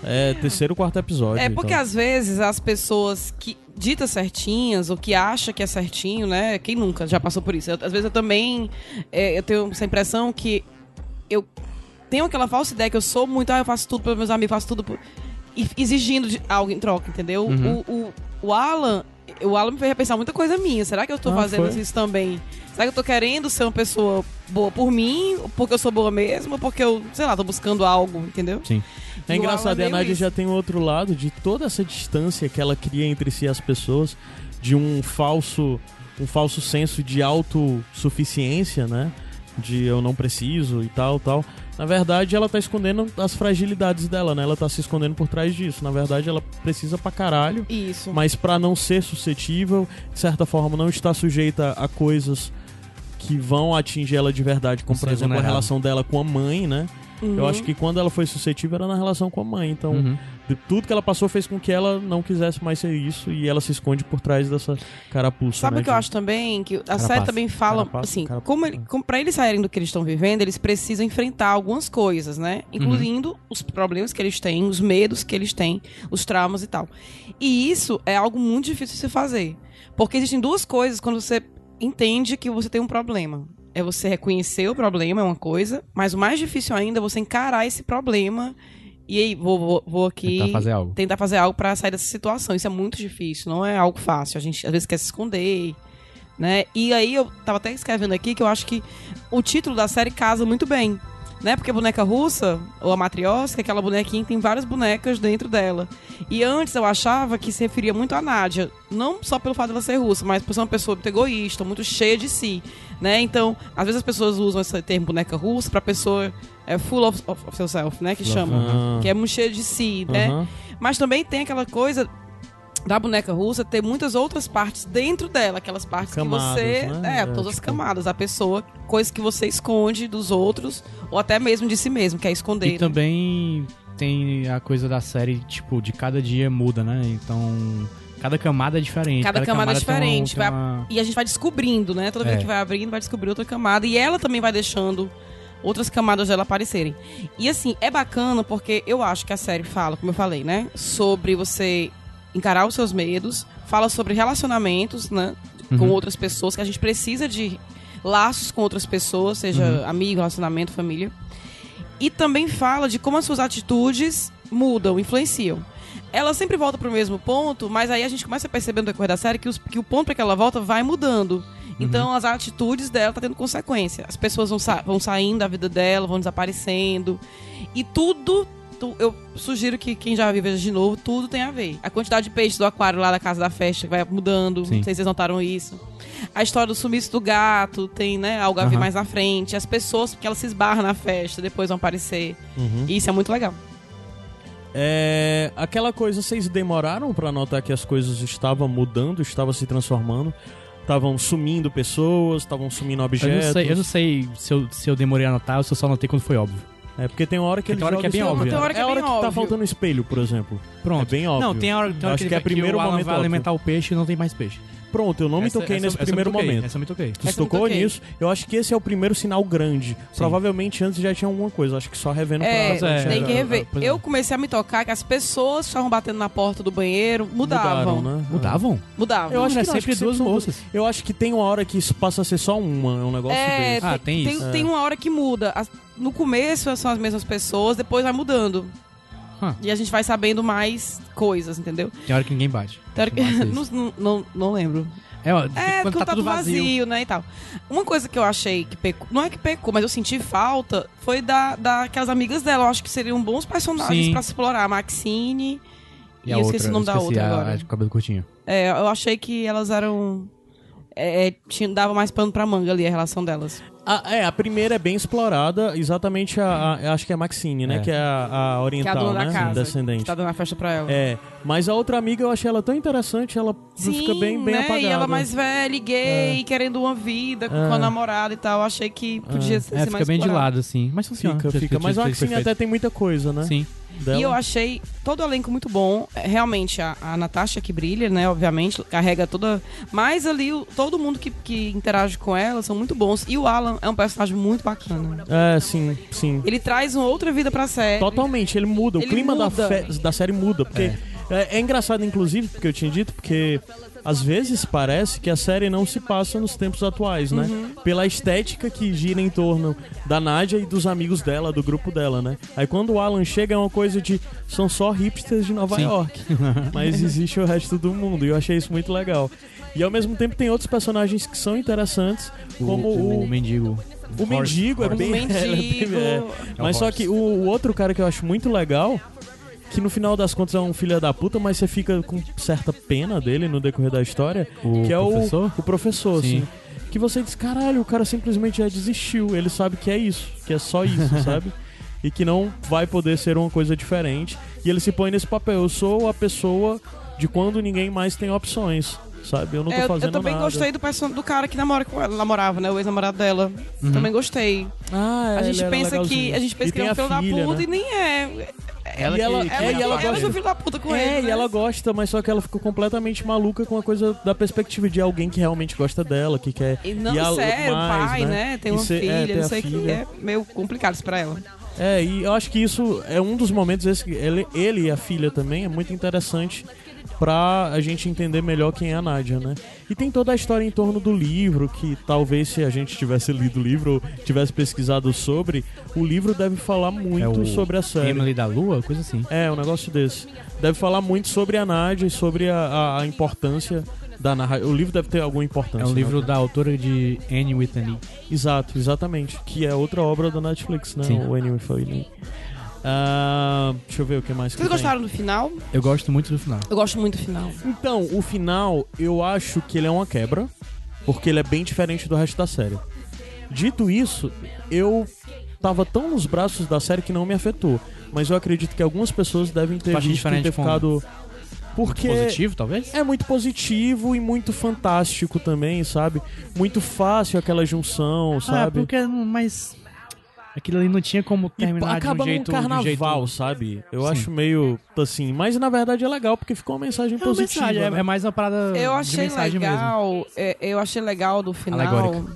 É terceiro, quarto episódio. É porque então. às vezes as pessoas que ditas certinhas ou que acha que é certinho, né? Quem nunca já passou por isso? Eu- às vezes eu também é, eu tenho essa impressão que eu tenho aquela falsa ideia que eu sou muito, ah, eu faço tudo pelos meus amigos, faço tudo por... exigindo de algo em troca, entendeu? Uhum. O, o, o Alan o Alan me fez repensar muita coisa minha. Será que eu tô Ah, fazendo foi? isso também? Será que eu tô querendo ser uma pessoa boa por mim, porque eu sou boa mesmo, ou porque eu, sei lá, tô buscando algo, entendeu? Sim. É E engraçado, a é meio Nádia isso. já tem o outro lado de toda essa distância que ela cria entre si e as pessoas, de um falso, um falso senso de autossuficiência, né? De eu não preciso e tal, tal. Na verdade, ela tá escondendo as fragilidades dela, né? Ela tá se escondendo por trás disso. Na verdade, ela precisa pra caralho, Isso. mas pra não ser suscetível, de certa forma, não estar sujeita a coisas que vão atingir ela de verdade, como por exemplo a relação dela com a mãe, né? Uhum. Eu acho que quando ela foi suscetível era na relação com a mãe. Então, Uhum. De tudo que ela passou fez com que ela não quisesse mais ser isso e ela se esconde por trás dessa carapuça. Sabe né, o que eu de- acho também? Que a Carapaça. série também fala, Carapaça, assim, carapaça. como, ele, como pra eles saírem do que eles estão vivendo, eles precisam enfrentar algumas coisas, né? Incluindo os problemas que eles têm, os medos que eles têm, os traumas e tal. E isso é algo muito difícil de se fazer. Porque existem duas coisas quando você entende que você tem um problema. É você reconhecer o problema, é uma coisa, mas o mais difícil ainda é você encarar esse problema e aí, vou, vou, vou aqui Tentar fazer algo. tentar fazer algo pra sair dessa situação. Isso é muito difícil, não é algo fácil. A gente às vezes quer se esconder, né? E aí eu tava até escrevendo aqui que eu acho que o título da série casa muito bem. Né? Porque a boneca russa, ou a matriosca, aquela bonequinha tem várias bonecas dentro dela. E antes eu achava que se referia muito a Nádia. Não só pelo fato dela ser russa, mas por ser uma pessoa muito egoísta, muito cheia de si. Né? Então, às vezes as pessoas usam esse termo boneca russa pra pessoa é, full of, of, of yourself, né? Que chama. Aham. Que é muito cheia de si, né? Aham. Mas também tem aquela coisa da boneca russa ter muitas outras partes dentro dela, aquelas partes Camadas, que você. né? É, É, todas as tipo- camadas da pessoa, coisas que você esconde dos outros, ou até mesmo de si mesmo, que é esconder. E também tem a coisa da série, tipo, de cada dia muda, né? Então, cada camada é diferente. Cada camada é tem um- diferente, vai- uma- E a gente vai descobrindo, né? Toda vez É. que vai abrindo, vai descobrir outra camada. E ela também vai deixando outras camadas dela aparecerem. E assim, é bacana porque eu acho que a série fala, como eu falei, né? Sobre você encarar os seus medos, fala sobre relacionamentos, né? Com Uhum. outras pessoas, que a gente precisa de laços com outras pessoas, seja Uhum. amigo, relacionamento, família. E também fala de como as suas atitudes mudam, influenciam. Ela sempre volta pro mesmo ponto, mas aí a gente começa a perceber no decorrer da série que, os- que o ponto para que ela volta vai mudando. Então as atitudes dela tá tendo consequência. As pessoas vão, sa- vão saindo da vida dela, vão desaparecendo. E tudo. Tu- eu sugiro que quem já vive de novo, tudo tem a ver. A quantidade de peixes do aquário lá da casa da festa vai mudando. Sim. Não sei se vocês notaram isso. A história do sumiço do gato, tem, né, algo a ver Aham. mais na frente. As pessoas, porque elas se esbarram na festa, depois vão aparecer. Uhum. E isso é muito legal. É, aquela coisa, vocês demoraram pra notar que as coisas estavam mudando, estavam se transformando, estavam sumindo pessoas, estavam sumindo Eu objetos. não sei, eu não sei se, eu, se eu demorei a anotar ou se eu só notei quando foi óbvio. É porque tem hora que ele joga que é bem óbvio. Tem hora que é é a hora bem que tá óbvio. faltando espelho, por exemplo. Pronto. É bem óbvio. Não, tem hora, tem hora Acho que, que é primeiro o Alan momento vai alimentar o peixe e não tem mais peixe. Pronto, eu não me Essa- toquei essa- nesse essa primeiro toquei, momento. Essa eu me toquei. Tu tocou toquei. nisso? Eu acho que esse é o primeiro sinal grande. Provavelmente antes já tinha alguma coisa. Acho que só revendo É, pra é, tem que é, rever. pois é. Eu comecei a me tocar que as pessoas que estavam batendo na porta do banheiro Mudaram, mudavam. né? Mudavam? Mudavam. Eu acho que é não, sempre acho que duas moças. Eu acho que tem uma hora que isso passa a ser só uma. É um negócio É, desse. Ah, tem isso. Tem, uma hora que muda. As- No começo são as mesmas pessoas, depois vai mudando. Hum. E a gente vai sabendo mais coisas, entendeu? Tem hora que ninguém bate. Teori- Massa isso. não, não, não, lembro. É, É, quando quando tá tudo vazio. né, e tal. Uma coisa que eu achei que pecou, não é que pecou, mas eu senti falta, foi da, daquelas amigas dela. Eu acho que seriam bons personagens pra explorar. A Maxine e, a eu esqueci o nome da outra a- agora. a cabelo curtinho. É, eu achei que elas eram... É, tinha, dava mais pano pra manga ali a relação delas. A, é, a primeira é bem explorada, exatamente a, a- eu acho que é a Maxine, né? É. Que é a, a Que é a oriental, dona né? da casa. Descendente. Que tá dando a festa pra ela. É, mas a outra amiga eu achei ela tão interessante, ela fica bem, bem né? apagada. E ela mais velha, e gay, querendo uma vida com, É. com a namorada e tal. Eu achei que podia ser É, ser fica mais bem de explorado. lado, assim. Mas funciona. Fica, fica. que- Mas a Maxine até tem muita coisa, né? Sim. Dela. E eu achei todo o elenco muito bom. É, Realmente, a, a Natasha que brilha, né? Obviamente, carrega toda. Mas ali, o- todo mundo que, que interage com ela são muito bons. E o Alan é um personagem muito bacana. É, sim, sim. Ele traz uma outra vida pra série. Totalmente, ele muda. O Ele clima Da, muda. fe- da série muda, porque É, é engraçado, inclusive, porque eu tinha dito, porque às vezes parece que a série não se passa nos tempos atuais, né? Uhum. Pela estética que gira em torno da Nádia e dos amigos dela, do grupo dela, né? Aí quando o Alan chega é uma coisa de são só hipsters de Nova Sim. York, mas existe o resto do mundo e eu achei isso muito legal. E ao mesmo tempo tem outros personagens que são interessantes, como o, o mendigo. o Horse- mendigo é bem, O é, é é. Mas só que o, o outro cara que eu acho muito legal, que no final das contas é um filho da puta, mas você fica com certa pena dele no decorrer da história, O que é professor? o, o professor, Sim. assim. Que você diz, caralho, o cara simplesmente já desistiu, ele sabe que é isso, que é só isso, sabe? E que não vai poder ser uma coisa diferente. E ele se põe nesse papel, eu sou a pessoa de quando ninguém mais tem opções, sabe? Eu não tô É, eu, fazendo eu também nada. gostei do, person... do cara que namora com ela, namorava, né? O ex-namorado dela. Também gostei. Ah, a ele gente pensa que. legalzinho. A gente pensa que é um a filho da puta né? e nem é. Ela E ela- que- é, Ela, e ela ela gosta- filho da puta com É, ele. e né? ela gosta, mas só que ela ficou completamente maluca com a coisa da perspectiva de alguém que realmente gosta dela, que quer. E não, e a- sério, mais, pai, né? Tem E uma ser- é, filha, ter não sei o que. É meio complicado isso pra ela. É, e eu acho que isso é um dos momentos, esse, que ele, ele e a filha também, é muito interessante pra a gente entender melhor quem é a Nádia, né? E tem toda a história em torno do livro, que talvez se a gente tivesse lido o livro ou tivesse pesquisado sobre, o livro deve falar muito É sobre a série. Emily da Lua, coisa assim. É, um negócio desse. Deve falar muito sobre a Nádia e sobre a, a- a importância da narrativa. O livro deve ter alguma importância. É um livro né? da autora de Anne E. Exato, exatamente. Que é outra obra da Netflix, né? Sim. O Anime Foi. Ah, deixa eu ver o que mais que Vocês tem. gostaram do final? Eu gosto muito do final. Eu gosto muito do final. Então, o final, eu acho que ele é uma quebra, porque ele é bem diferente do resto da série. Dito isso, eu tava tão nos braços da série que não me afetou. Mas eu acredito que algumas pessoas devem ter acha visto e diferente ter ficado. Porque Positivo, talvez? é muito positivo e muito fantástico também, sabe? Muito fácil aquela junção, Ah, sabe? porque não- mas aquilo ali não tinha como E terminar acaba de um jeito num carnaval, de um jeito... sabe? Eu Sim. acho meio assim, mas na verdade é legal porque ficou uma mensagem É uma positiva. mensagem, é- né? é mais uma parada Eu de achei mensagem mesmo. legal. é, eu achei legal do final. Alegórica.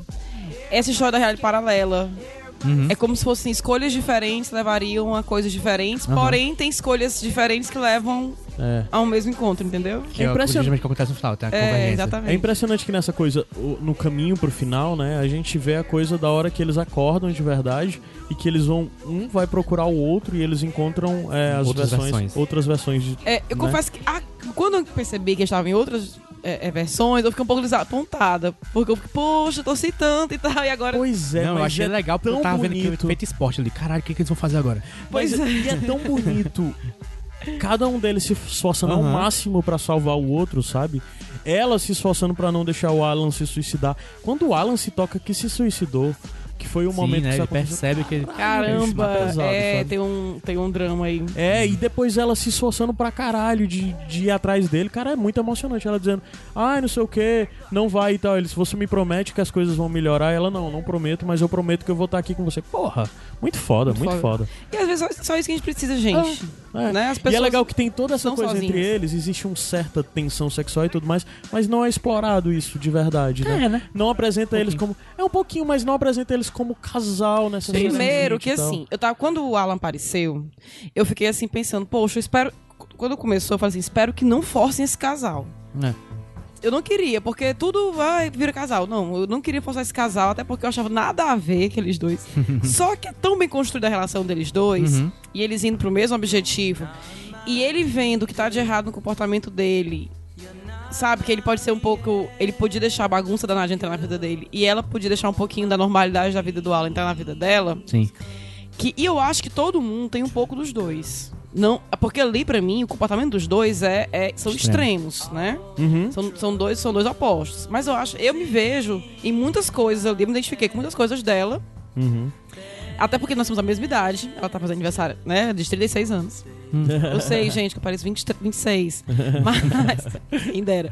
Essa história da realidade paralela. Uhum. É como se fossem escolhas diferentes levariam a coisas diferentes, Aham. porém tem escolhas diferentes que levam É. ao mesmo encontro, entendeu? Que é o- impressionante. que acontece no final, tem a É, convergência. É exatamente. impressionante que nessa coisa, no caminho pro final, né, a gente vê a coisa da hora que eles acordam de verdade e que eles vão, um vai procurar o outro e eles encontram é, as Outras versões, versões. outras versões de. É, eu né? confesso que ah, quando eu percebi que estava em outras é, é, versões, eu fiquei um pouco desapontada. Porque eu fiquei, poxa, eu torci tanto e tal, e agora. Pois é, não, eu mas achei é legal porque eu tão tava vendo bonito. que feito esporte ali. Caralho, o que, que eles vão fazer agora? Mas Pois é. e é tão bonito. Cada um deles se esforçando ao Aham. máximo pra salvar o outro, sabe? Ela se esforçando pra não deixar o Alan se suicidar. Quando o Alan se toca que se suicidou, que foi o Sim, momento né? que Ele percebe que ele... Caramba, Tá pesado, é, sabe? tem um, tem um drama aí. É, e depois ela se esforçando pra caralho de, de ir atrás dele. Cara, é muito emocionante. Ela dizendo, ai, não sei o que, não vai e tal. Ele, se você me promete que as coisas vão melhorar, ela, não, não prometo, mas eu prometo que eu vou estar aqui com você. Porra, muito foda, muito, Muito foda. E às vezes só, só isso que a gente precisa, gente. É. Né? E é legal que tem toda essa coisa entre sozinhas. eles, existe uma certa tensão sexual e tudo mais, mas não é explorado isso de verdade, né? É, né? Não apresenta eles como. É um pouquinho, mas não apresenta eles como casal nessa Primeiro que assim, eu tava, quando o Alan apareceu, eu fiquei assim pensando, poxa, eu espero. Quando começou, eu falei assim, espero que não forcem esse casal. É. Eu não queria, porque tudo vai vira casal. Não, eu não queria forçar esse casal, até porque eu achava nada a ver aqueles dois. Só que é tão bem construída a relação deles dois, Uhum. e eles indo pro mesmo objetivo, e ele vendo o que tá de errado no comportamento dele. Sabe, que ele pode ser um pouco. Ele podia deixar a bagunça da Nádia entrar na vida dele. E ela podia deixar um pouquinho da normalidade da vida do Alan entrar na vida dela. Sim. Que, e eu acho que todo mundo tem um pouco dos dois. Não, porque ali, pra mim, o comportamento dos dois é, é- são Extremo. extremos, né? Uhum. São, são, dois, são dois opostos. Mas eu acho, eu me vejo em muitas coisas, eu me identifiquei com muitas coisas dela. Uhum. Até porque nós temos a mesma idade. Ela tá fazendo aniversário, né? De 36 anos. Eu sei, gente, que eu pareço 20, 26. Mas. Quem dera.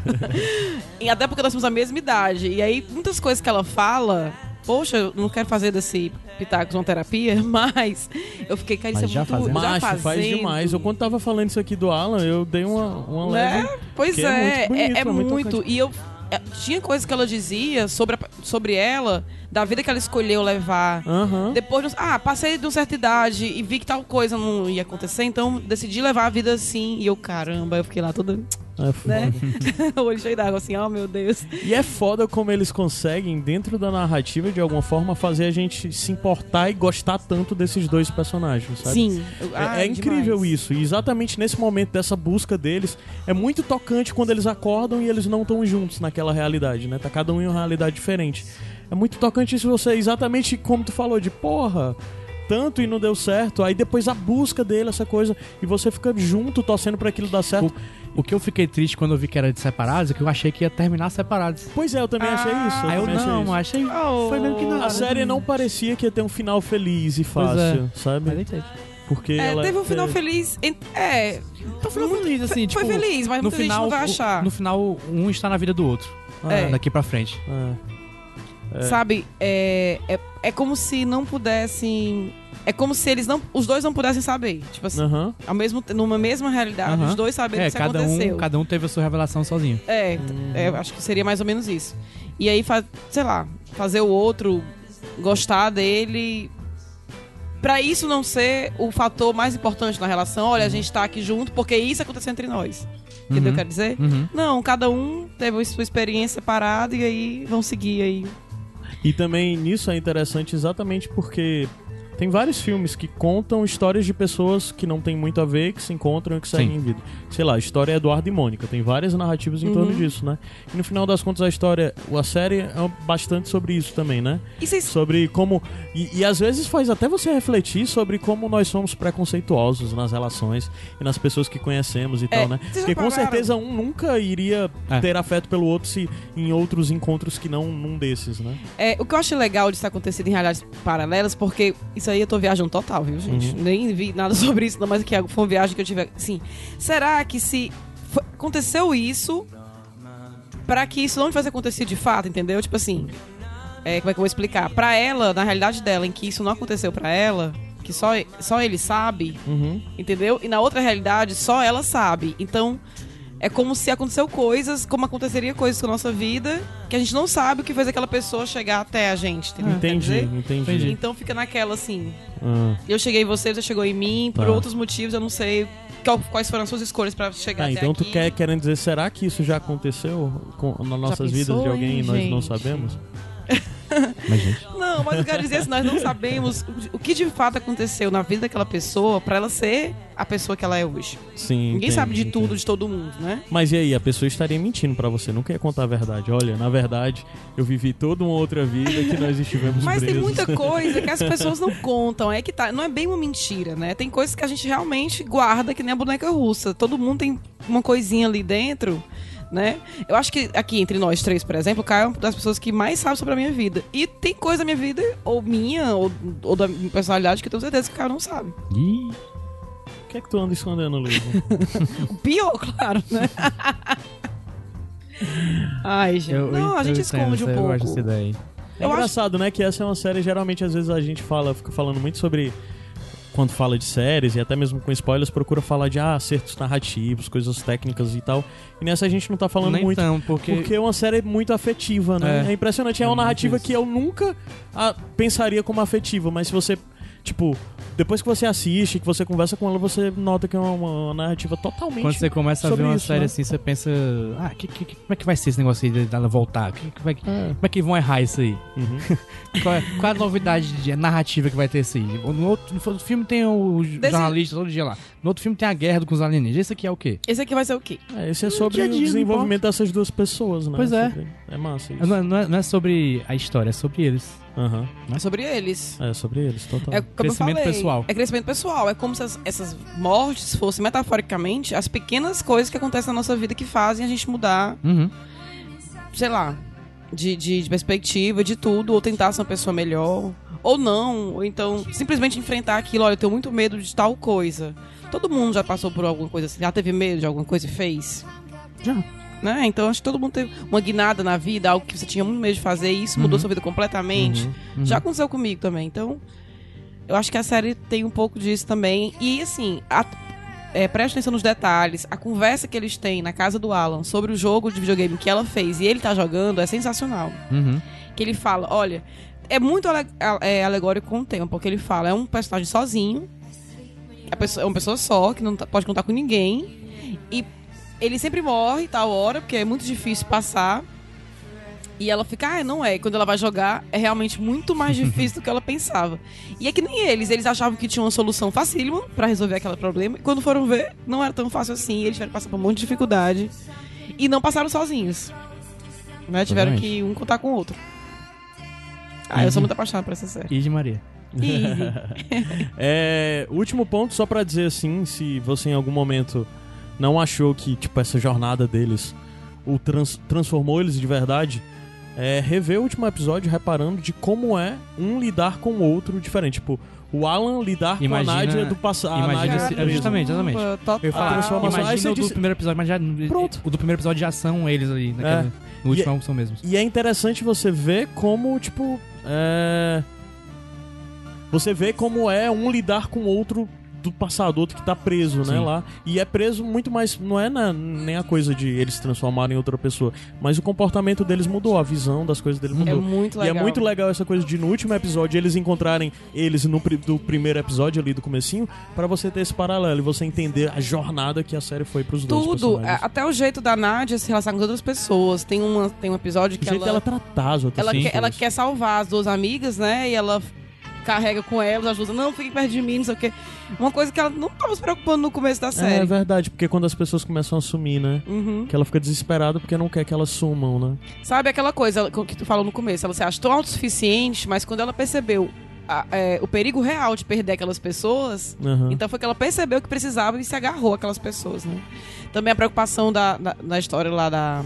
E até porque nós temos a mesma idade. E aí, muitas coisas que ela fala. Poxa, eu não quero fazer desse Pitacos uma terapia, mas eu fiquei, cara, isso Mas é já muito. fazendo. já Macho, faz fazendo. demais. Eu quando tava falando isso aqui do Alan, eu dei uma, uma leve. Né? Pois que é é, muito bonito, é, é é muito muito. E eu é, tinha coisas que ela dizia sobre, a- sobre ela, da vida que ela escolheu levar. Aham. Depois, ah, passei de uma certa idade e vi que tal coisa não ia acontecer, então decidi levar a vida assim. E eu, caramba, eu fiquei lá toda, É foda. né? o olho cheio d'água, assim, oh meu Deus. E é foda como eles conseguem, dentro da narrativa, de alguma forma, fazer a gente se importar e gostar tanto desses dois personagens, sabe? Sim. É, Ah, é incrível isso. E exatamente nesse momento dessa busca deles, é muito tocante quando eles acordam e eles não estão juntos naquela realidade, né? Tá cada um em uma realidade diferente. É muito tocante isso você, exatamente como tu falou, de porra. Tanto e não deu certo, aí depois a busca dele, essa coisa, e você fica junto torcendo pra aquilo dar certo. O que eu fiquei triste quando eu vi que era de separados é que eu achei que ia terminar separados. Pois é, eu também achei isso. Aí eu também achei não, isso. achei. Oh. Foi mesmo que nada. A série não parecia que ia ter um final feliz e Pois fácil, é. sabe? Mas nem teve. Porque É, ela teve um final é- feliz. É. Então foi feliz, assim, Foi tipo. feliz, mas no muita gente final, não vai o- achar. No final, um está na vida do outro. É. Daqui pra frente. É. Sabe? É, é, é como se não pudessem. É como se eles não. Os dois não pudessem saber. Tipo assim, Aham. ao mesmo, numa mesma realidade, Aham. os dois sabendo É, que isso cada aconteceu. um, cada um teve a sua revelação sozinho. É, é, eu acho que seria mais ou menos isso. E aí, fa- sei lá, fazer o outro gostar dele. Pra isso não ser o fator mais importante na relação, olha, a gente tá aqui junto porque isso aconteceu entre nós. Entendeu o que eu quero dizer? Uhum. Não, cada um teve a sua experiência separada e aí vão seguir aí. E também nisso é interessante exatamente porque tem vários filmes que contam histórias de pessoas que não tem muito a ver, que se encontram e que seguem Sim. em vida. Sei lá, a história é Eduardo e Mônica, tem várias narrativas em torno disso, né? E no final das contas a história, a série é bastante sobre isso também, né? E vocês Sobre como. E, e às vezes faz até você refletir sobre como nós somos preconceituosos nas relações e nas pessoas que conhecemos e tal, né? Porque com certeza um nunca iria É. ter afeto pelo outro se em outros encontros que não num desses, né? É, o que eu acho legal disso ter acontecido em realidades paralelas, porque isso aí eu tô viajando total, viu, gente? Uhum. Nem vi nada sobre isso, não, mas que foi uma viagem que eu tive. Assim, será que se aconteceu isso pra que isso não tivesse acontecido de fato, entendeu? Tipo assim, é, como é que eu vou explicar? Pra ela, na realidade dela, em que isso não aconteceu pra ela, que só, só ele sabe, Uhum. entendeu? E na outra realidade, só ela sabe. Então, é como se aconteceu coisas, como aconteceria coisas com a nossa vida, que a gente não sabe o que fez aquela pessoa chegar até a gente, entendeu? Entendi, entendi. Então fica naquela assim, Ah. eu cheguei em você, você chegou em mim, por Tá. outros motivos, eu não sei qual- quais foram as suas escolhas pra chegar Ah, até então aqui. tu quer querendo dizer, será que isso já aconteceu com, nas nossas vidas pensou, de alguém hein, e nós não gente? sabemos? Mas, gente. Não, mas eu quero dizer assim, nós não sabemos o que de fato aconteceu na vida daquela pessoa pra ela ser a pessoa que ela é hoje. Sim. Ninguém entendi, sabe de tudo, entendi. de todo mundo, né? Mas e aí, a pessoa estaria mentindo pra você, nunca ia contar a verdade. Olha, na verdade, eu vivi toda uma outra vida que nós estivemos Mas tem presos. muita coisa que as pessoas não contam. É que tá. Não é bem uma mentira, né? Tem coisas que a gente realmente guarda, que nem a boneca russa. Todo mundo tem uma coisinha ali dentro, né? Eu acho que aqui entre nós três, por exemplo, o Caio é uma das pessoas que mais sabe sobre a minha vida. E tem coisa da minha vida, ou minha, ou, ou da minha personalidade, que eu tenho certeza que o Caio não sabe. Ih, O que é que tu anda escondendo, Luiz? O pior, claro, né? Ai, gente. eu, não, a gente esconde um Eu acho essa pouco. ideia. É Eu acho- engraçado, né? Que essa é uma série, geralmente, às vezes a gente fala, fica falando muito sobre. Quando fala de séries, e até mesmo com spoilers, procura falar de ah, acertos narrativos, coisas técnicas e tal. E nessa a gente não tá falando Nem muito. tão, porque... Porque é uma série muito afetiva, né? É, É. impressionante. É uma É narrativa que eu nunca ah, pensaria como afetiva, mas se você, tipo, depois que você assiste, que você conversa com ela, você nota que é uma, uma narrativa totalmente. Quando você começa a ver uma isso, série né? assim, você pensa, ah, que, que- que- como é que vai ser esse negócio aí dela voltar? Que- que vai- É. como é que vão errar isso aí? Uhum. Qual é, qual é a novidade de narrativa que vai ter isso aí? No outro, no outro filme tem o jornalista todo dia lá. No outro filme tem a guerra com os alienígenas. Esse aqui é o quê? Esse aqui vai ser o quê? É, esse é sobre dia o dia, não desenvolvimento dessas duas pessoas, né? Pois é. Sobre- É massa isso. Não é, não é- não é sobre a história, é sobre eles. Aham. É sobre eles. É sobre eles, total. É Crescimento falei, pessoal. É crescimento pessoal. É como se as- essas mortes fossem, metaforicamente, as pequenas coisas que acontecem na nossa vida que fazem a gente mudar, Uhum. sei lá, de, de- de perspectiva, de tudo, ou tentar ser uma pessoa melhor, ou não, ou então simplesmente enfrentar aquilo. Olha, eu tenho muito medo de tal coisa. Todo mundo já passou por alguma coisa assim, já teve medo de alguma coisa e fez. Já. Né? Então acho que todo mundo teve uma guinada na vida, algo que você tinha muito medo de fazer, e isso mudou Uhum. sua vida completamente. uhum. Já aconteceu comigo também. Então, eu acho que a série tem um pouco disso também. E assim, a- é, preste atenção nos detalhes. A conversa que eles têm na casa do Alan sobre o jogo de videogame que ela fez e ele tá jogando é sensacional. Uhum. Que ele fala, olha, é muito ale- é, alegórico com o tema, porque ele fala, é um personagem sozinho, é uma pessoa só, que não tá- pode contar com ninguém, e ele sempre morre tal hora, porque é muito difícil passar. E ela fica, ah, não é. E quando ela vai jogar, é realmente muito mais difícil do que ela pensava. E é que nem eles, eles achavam que tinha uma solução facílima pra resolver aquele problema. E quando foram ver, não era tão fácil assim. Eles tiveram que passar por um monte de dificuldade. E não passaram sozinhos. Né? Tiveram que um contar com o outro. Ah, eu sou muito apaixonada por essa série. E de Maria. Easy. É, último ponto, só pra dizer assim, se você em algum momento não achou que, tipo, essa jornada deles o trans- transformou eles de verdade, é rever o último episódio reparando de como é um lidar com o outro diferente. Tipo, o Alan lidar Imagina- com a Nádia do passado. A imagina Nádia se- presa. justamente, exatamente. Eu falo, transformação. Aí Imagina você o do disse- primeiro episódio, mas já. Pronto. O do primeiro episódio já são eles ali, naquela, É. no último E- são mesmos. E é interessante você ver como, tipo, é... Você vê como é um lidar com o outro do passado, outro que tá preso, né, Sim. lá. E é preso muito mais, não é na- nem a coisa de eles se transformarem em outra pessoa, mas o comportamento deles mudou, a visão das coisas deles É mudou. muito E legal. é muito legal essa coisa de no último episódio eles encontrarem eles no do primeiro episódio ali do comecinho, pra você ter esse paralelo e você entender a jornada que a série foi pros dois Tudo, a- até o jeito da Nádia se relacionar com as outras pessoas. Tem, uma, tem um episódio O que jeito ela, dela tratar as outras ela, quer, ela quer salvar as duas amigas, né? E ela carrega com elas, ajuda. Não, fique perto de mim, não sei o quê. Uma coisa que ela não tava se preocupando no começo da É série. verdade, porque quando as pessoas começam a sumir, né? Uhum. Que ela fica desesperada porque não quer que elas sumam, né? Sabe aquela coisa que tu falou no começo? Ela se achou autossuficiente, mas quando ela percebeu a- é, o perigo real de perder aquelas pessoas, Aham. então foi que ela percebeu que precisava e se agarrou àquelas pessoas, né? Também a preocupação da, da, da história lá da,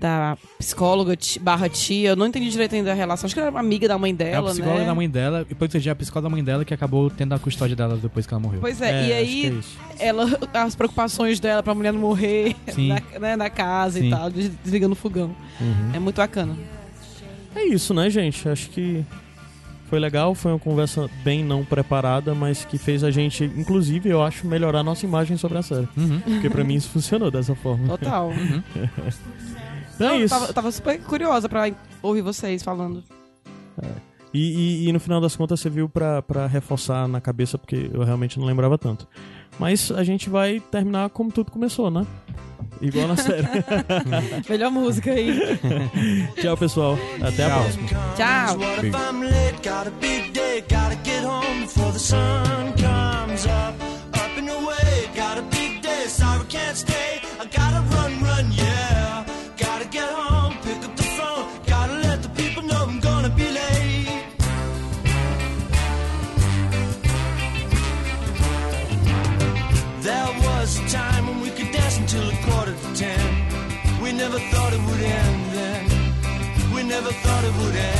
da psicóloga barra tia, eu não entendi direito ainda a relação, acho que era amiga da mãe É a dela, psicóloga né? da mãe dela, e depois a psicóloga da mãe dela que acabou tendo a custódia dela depois que ela morreu. Pois é, É, e aí é ela, as preocupações dela pra mulher não morrer na, né, na casa e Sim. tal, des- desligando o fogão. Uhum. É muito bacana. É isso, né, gente? Acho que foi legal, foi uma conversa bem não preparada, mas que fez a gente, inclusive, eu acho, melhorar nossa imagem sobre a série. Uhum. Porque pra mim isso funcionou dessa forma. Total. Então Não, é eu, isso. tava, eu tava super curiosa pra ouvir vocês falando. E, e- e no final das contas você viu pra, pra reforçar na cabeça, porque eu realmente não lembrava tanto. Mas a gente vai terminar como tudo começou, né? Igual na série. Melhor música aí. Tchau, pessoal. Até a Tchau. próxima. Tchau. What never thought it would end.